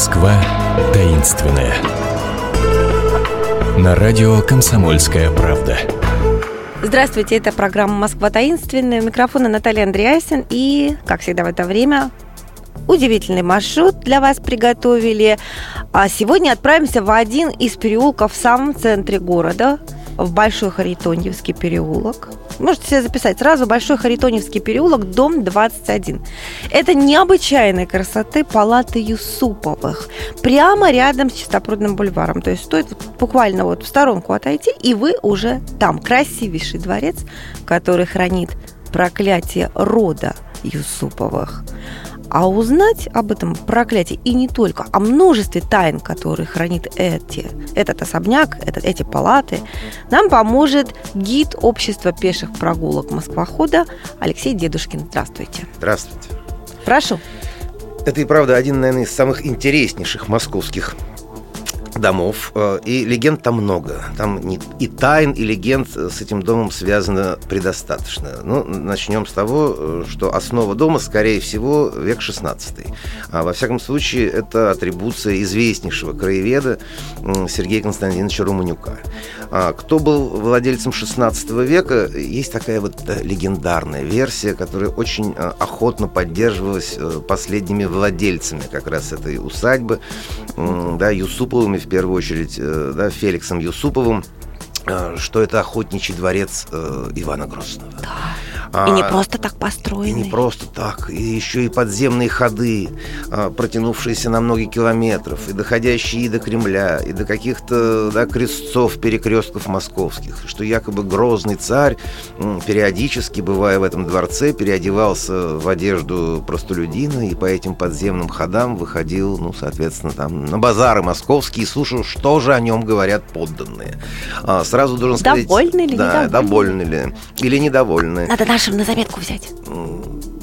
Москва таинственная. На радио «Комсомольская правда». Здравствуйте, это программа «Москва таинственная». Микрофона Наталья Андреасин. И, как всегда в это время, удивительный маршрут для вас приготовили. А сегодня отправимся в один из переулков в самом центре города, в Большой Харитоньевский переулок. Можете себе записать сразу Большой Харитоневский переулок, дом 21. Это необычайной красоты палаты Юсуповых. Прямо рядом с Чистопрудным бульваром. То есть стоит буквально вот в сторонку отойти, и вы уже там. Красивейший дворец, который хранит проклятие рода Юсуповых. А узнать об этом проклятии и не только, о множестве тайн, которые хранит эти, этот особняк, этот, эти палаты, нам поможет гид общества пеших прогулок Москвохода Алексей Дедушкин. Здравствуйте. Здравствуйте. Прошу. Это и правда один, наверное, из самых интереснейших московских домов, э, и легенд там много. Там и тайн, и легенд с этим домом связано предостаточно. Ну, начнем с того, э, что основа дома, скорее всего, век XVI. А во всяком случае, это атрибуция известнейшего краеведа Сергея Константиновича Руманюка. А кто был владельцем XVI века, есть такая вот э, легендарная версия, которая очень охотно поддерживалась последними владельцами как раз этой усадьбы, да, Юсуповыми в первую очередь, э, да, Феликсом Юсуповым, э, что это охотничий дворец э, Ивана Грозного. Да. А, и не просто так построенный. И не просто так. И еще и подземные ходы, а, протянувшиеся на многие километров, и доходящие и до Кремля, и до каких-то да, крестцов, перекрестков московских. Что якобы грозный царь, периодически, бывая в этом дворце, переодевался в одежду простолюдина и по этим подземным ходам выходил, ну, соответственно, там на базары московские и слушал, что же о нем говорят подданные. А, сразу должен сказать... Довольны ли, да, довольны ли? Или недовольны. Надо нашим на заметку взять.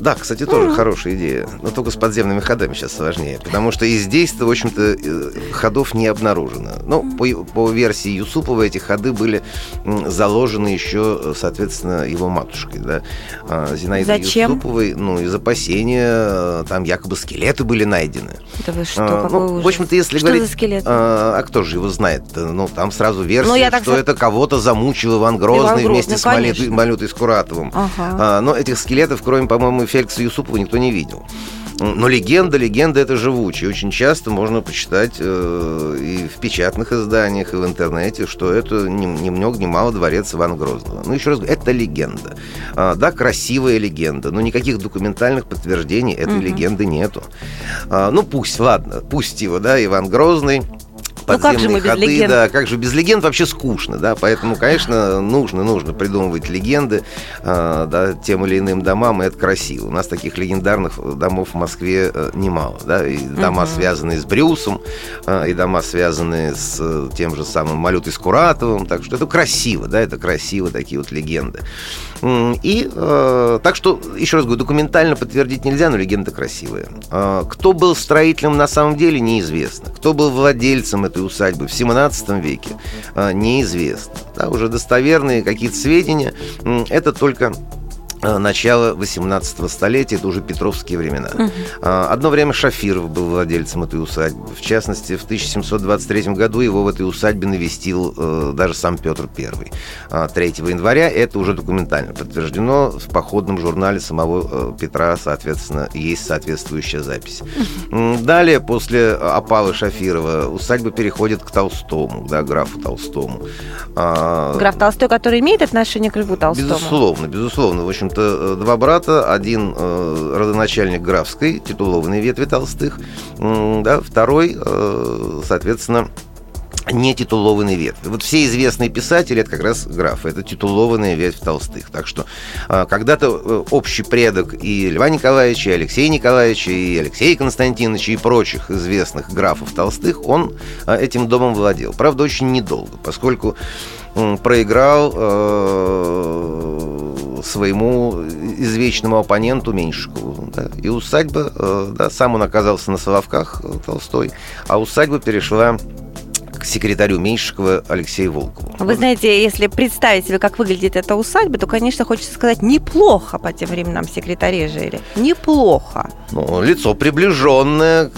Да, кстати, тоже mm-hmm. хорошая идея. Но только с подземными ходами сейчас сложнее. Потому что и здесь-то, в общем-то, э, ходов не обнаружено. Ну, mm-hmm. по, по версии Юсупова, эти ходы были заложены еще, соответственно, его матушкой, да, а, Зинаидой Зачем? Юсуповой. Ну, из опасения, э, там якобы скелеты были найдены. Да вы что, а, ну, ужас. В общем-то, если что говорить... скелет? А, а кто же его знает? Ну, там сразу версия, ну, так что за... это кого-то замучил Иван Грозный, Иван Грозный вместе конечно. с Малютой Скуратовым. Ага. А, но этих скелетов, кроме, по-моему, Феликса Юсупова, никто не видел. Но легенда, легенда это живучая. Очень часто можно почитать э, и в печатных изданиях, и в интернете, что это ни, ни много ни мало дворец Ивана Грозного. Ну, еще раз говорю, это легенда. А, да, красивая легенда, но никаких документальных подтверждений этой угу. легенды нету. А, ну, пусть, ладно, пусть его, да, Иван Грозный подземные ну, как же мы ходы, без легенд? да, как же без легенд вообще скучно, да, поэтому, конечно, нужно, нужно придумывать легенды, э, да, тем или иным домам, и это красиво. У нас таких легендарных домов в Москве э, немало, да, и дома, угу. связанные с Брюсом, э, и дома, связанные с э, тем же самым Малютой Скуратовым, так что это красиво, да, это красиво, такие вот легенды. И э, так что, еще раз говорю, документально подтвердить нельзя, но легенда красивая. Э, кто был строителем на самом деле, неизвестно. Кто был владельцем этой усадьбы в 17 веке, э, неизвестно. Да, уже достоверные какие-то сведения, это только начала 18 столетия, это уже петровские времена. Угу. Одно время Шафиров был владельцем этой усадьбы. В частности, в 1723 году его в этой усадьбе навестил э, даже сам Петр I. 3 января это уже документально подтверждено. В походном журнале самого э, Петра, соответственно, есть соответствующая запись. Угу. Далее, после опалы Шафирова, усадьба переходит к Толстому, да, графу Толстому. Граф Толстой, который имеет отношение к Льву Толстому? Безусловно, безусловно. В общем, общем-то, э, два брата. Один э, родоначальник графской, титулованной ветви Толстых. Да, второй, э, соответственно, не титулованный ветвь. Вот все известные писатели это как раз графы, это титулованная ветвь Толстых. Так что когда-то общий предок и Льва Николаевича, и Алексея Николаевича, и Алексея Константиновича, и прочих известных графов Толстых, он этим домом владел. Правда, очень недолго, поскольку проиграл своему извечному оппоненту Меньшикову. Да. И усадьба, э, да, сам он оказался на Соловках, э, Толстой, а усадьба перешла секретарю Меньшикова Алексею Волкову. Вы знаете, если представить себе, как выглядит эта усадьба, то, конечно, хочется сказать, неплохо по тем временам секретари жили. Неплохо. ну, лицо приближенное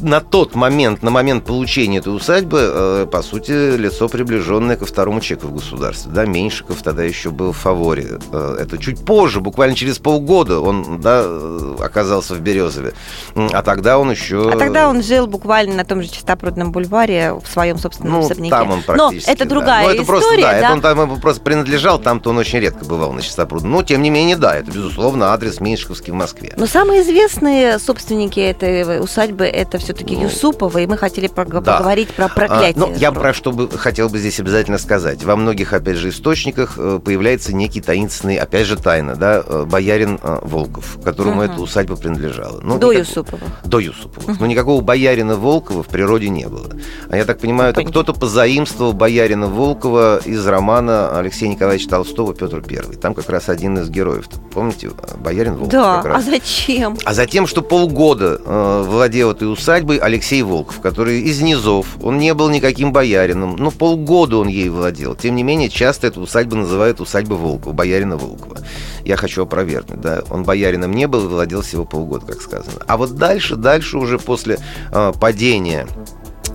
на тот момент, на момент получения этой усадьбы, э, по сути, лицо приближенное ко второму человеку в государстве. Да, Меньшиков тогда еще был в фаворе. Э, это чуть позже, буквально через полгода он да, э, оказался в Березове. А тогда он еще... А тогда он жил буквально на том же Чистопрудном бульваре в своем собственном ну, особняке. там он практически, Но это другая да. Ну, это история, просто, да, да? Это он там просто принадлежал, там-то он очень редко бывал на Чистопрудном. Но, тем не менее, да, это, безусловно, адрес Меньшиковский в Москве. Но самые известные собственники этой усадьбы это все-таки ну, Юсуповы, и мы хотели да. поговорить про проклятие. А, ну, я про что бы хотел бы здесь обязательно сказать. Во многих, опять же, источниках э, появляется некий таинственный, опять же, тайна, да, э, боярин э, Волков, которому угу. эта усадьба принадлежала. Ну, До никак... Юсупова. До Юсупова. Угу. Но никакого боярина Волкова в природе не было. А я так понимаю, это кто-то позаимствовал боярина Волкова из романа Алексея Николаевича Толстого «Петр Первый». Там как раз один из героев. Помните, боярин Волков? Да, а зачем? А затем, что полгода э, владел этой усадьбой Алексей Волков, который из низов, он не был никаким боярином, но полгода он ей владел. Тем не менее, часто эту усадьбу называют усадьба Волкова, боярина Волкова. Я хочу опровергнуть, да, он боярином не был и владел всего полгода, как сказано. А вот дальше, дальше уже после э, падения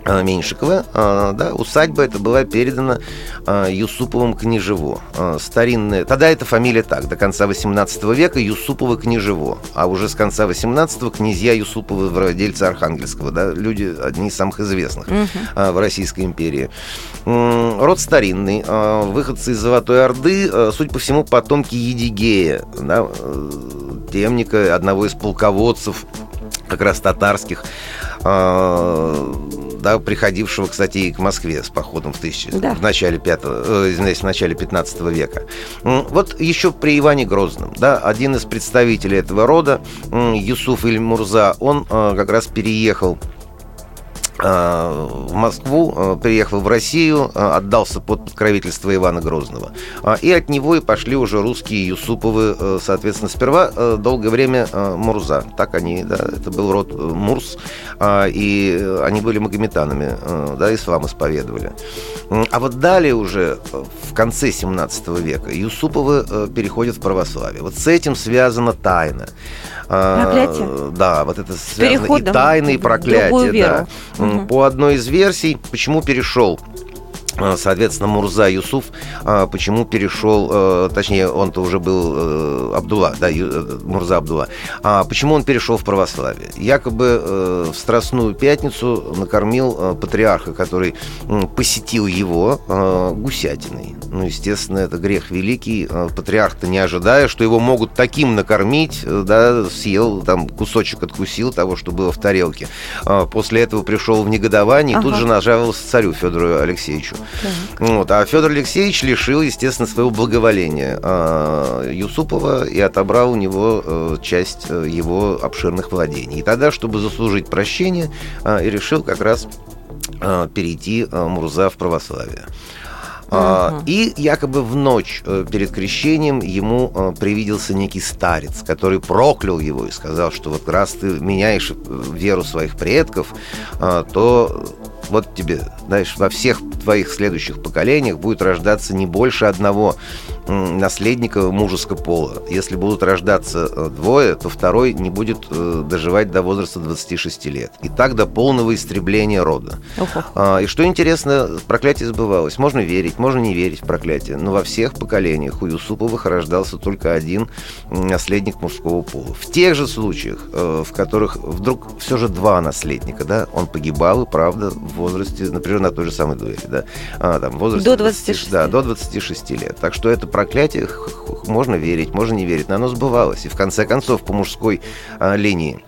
Меньшикова, э, да, усадьба эта была передана э, Юсуповым княжево. Старинная, тогда эта фамилия так, до конца 18 века Юсуповы княжево, а уже с конца 18 князья Юсуповы, владельцы Архангельского, да, люди одни из самых известных угу. в Российской империи. Род старинный, выходцы из Золотой Орды, судя по всему, потомки Едигея, да, темника, одного из полководцев как раз татарских, да, приходившего, кстати, и к Москве с походом в, тысячи, да. в начале пятого, э, в начале 15 века. Вот еще при Иване Грозном, да, один из представителей этого рода, Юсуф Иль Мурза, он э, как раз переехал в Москву, э, приехал в Россию, э, отдался под покровительство Ивана Грозного. И от него и пошли уже русские Юсуповы, соответственно, сперва долгое время Мурза. Так они, да, это был род Мурс, и они были магометанами, да, ислам исповедовали. А вот далее уже, в конце 17 века, Юсуповы переходят в православие. Вот с этим связана тайна. Проклятие? Да, вот это связано и тайны, и проклятие. Да. По одной из версий, почему перешел соответственно, Мурза Юсуф, а, почему перешел, э, точнее, он-то уже был э, Абдулла, да, э, Мурза Абдулла, а почему он перешел в православие? Якобы в Страстную Пятницу накормил патриарха, который посетил его гусятиной. Ну, естественно, это грех великий. Патриарх-то не ожидая, что его могут таким накормить, да, съел, там, кусочек откусил того, что было в тарелке. После этого пришел в негодование и ага. тут же нажаловался царю Федору Алексеевичу. Вот. А Федор Алексеевич лишил, естественно, своего благоволения э, Юсупова и отобрал у него э, часть э, его обширных владений. И тогда, чтобы заслужить прощение, э, и решил как раз э, перейти э, Мурза в православие. Uh-huh. И якобы в ночь э, перед крещением ему привиделся некий старец, который проклял его и сказал, что вот раз ты меняешь веру своих предков, то вот тебе, знаешь, во всех твоих следующих поколениях будет рождаться не больше одного наследника мужеского пола. Если будут рождаться э, двое, то второй не будет э, доживать до возраста 26 лет. И так до полного истребления рода. А, и что интересно, проклятие сбывалось. Можно верить, можно не верить в проклятие, но во всех поколениях у Юсуповых рождался только один наследник мужского пола. В тех же случаях, э, в которых вдруг все же два наследника, да, он погибал, и правда, в возрасте, например, на той же самой дуэли, да, а, там, в возрасте... До 26. Да, до 26 лет. Так что это проклятие можно верить, можно не верить, но оно сбывалось. И в конце концов по мужской а, линии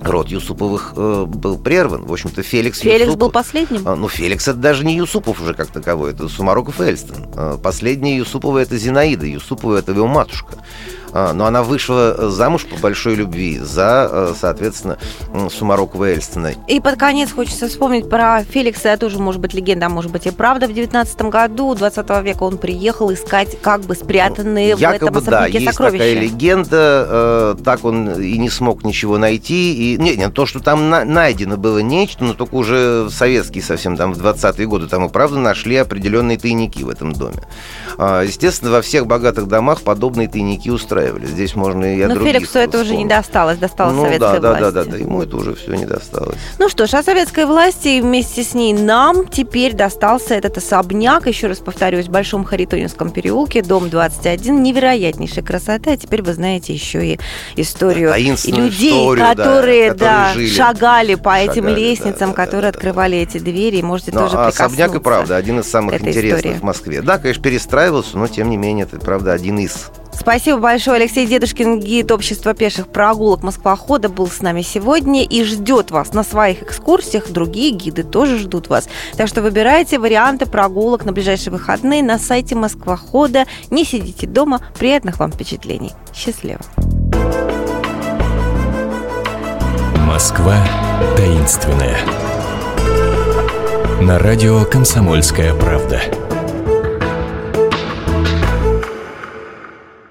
род Юсуповых э, был прерван. В общем-то, Феликс Феликс Юсупов, был последним? Э, ну, Феликс это даже не Юсупов уже как таковой, это Сумароков Эльстон. Э, последняя Юсупова это Зинаида, Юсупова это его матушка. А, но она вышла замуж по большой любви за, э, соответственно, Сумарокова Эльстона. И под конец хочется вспомнить про Феликса, тоже может быть легенда, а может быть и правда. В 19 году 20 века он приехал искать как бы спрятанные Якобы, в этом особняке да, есть сокровища. такая легенда, э, так он и не смог ничего найти. И, не, не, то, что там на, найдено было нечто, но только уже советские совсем, там в 20-е годы, там и правда нашли определенные тайники в этом доме. Э, естественно, во всех богатых домах подобные тайники устраивают перестраивали. Здесь можно и от Но других Феликсу это уже не досталось, досталось ну, советской да, власти. Да, да, да, да, ему это уже все не досталось. Ну что ж, а советской власти вместе с ней нам теперь достался этот особняк, еще раз повторюсь, в Большом Харитонинском переулке, дом 21, невероятнейшая красота. А теперь вы знаете еще и историю людей, историю, которые, да, да, шагали по шагали, этим лестницам, да, которые да, открывали да. эти двери, и можете но, тоже а особняк и правда один из самых интересных истории. в Москве. Да, конечно, перестраивался, но тем не менее это правда один из Спасибо большое. Алексей Дедушкин, гид общества пеших прогулок Москвохода, был с нами сегодня и ждет вас на своих экскурсиях. Другие гиды тоже ждут вас. Так что выбирайте варианты прогулок на ближайшие выходные на сайте Москвохода. Не сидите дома. Приятных вам впечатлений. Счастливо. Москва таинственная. На радио «Комсомольская правда».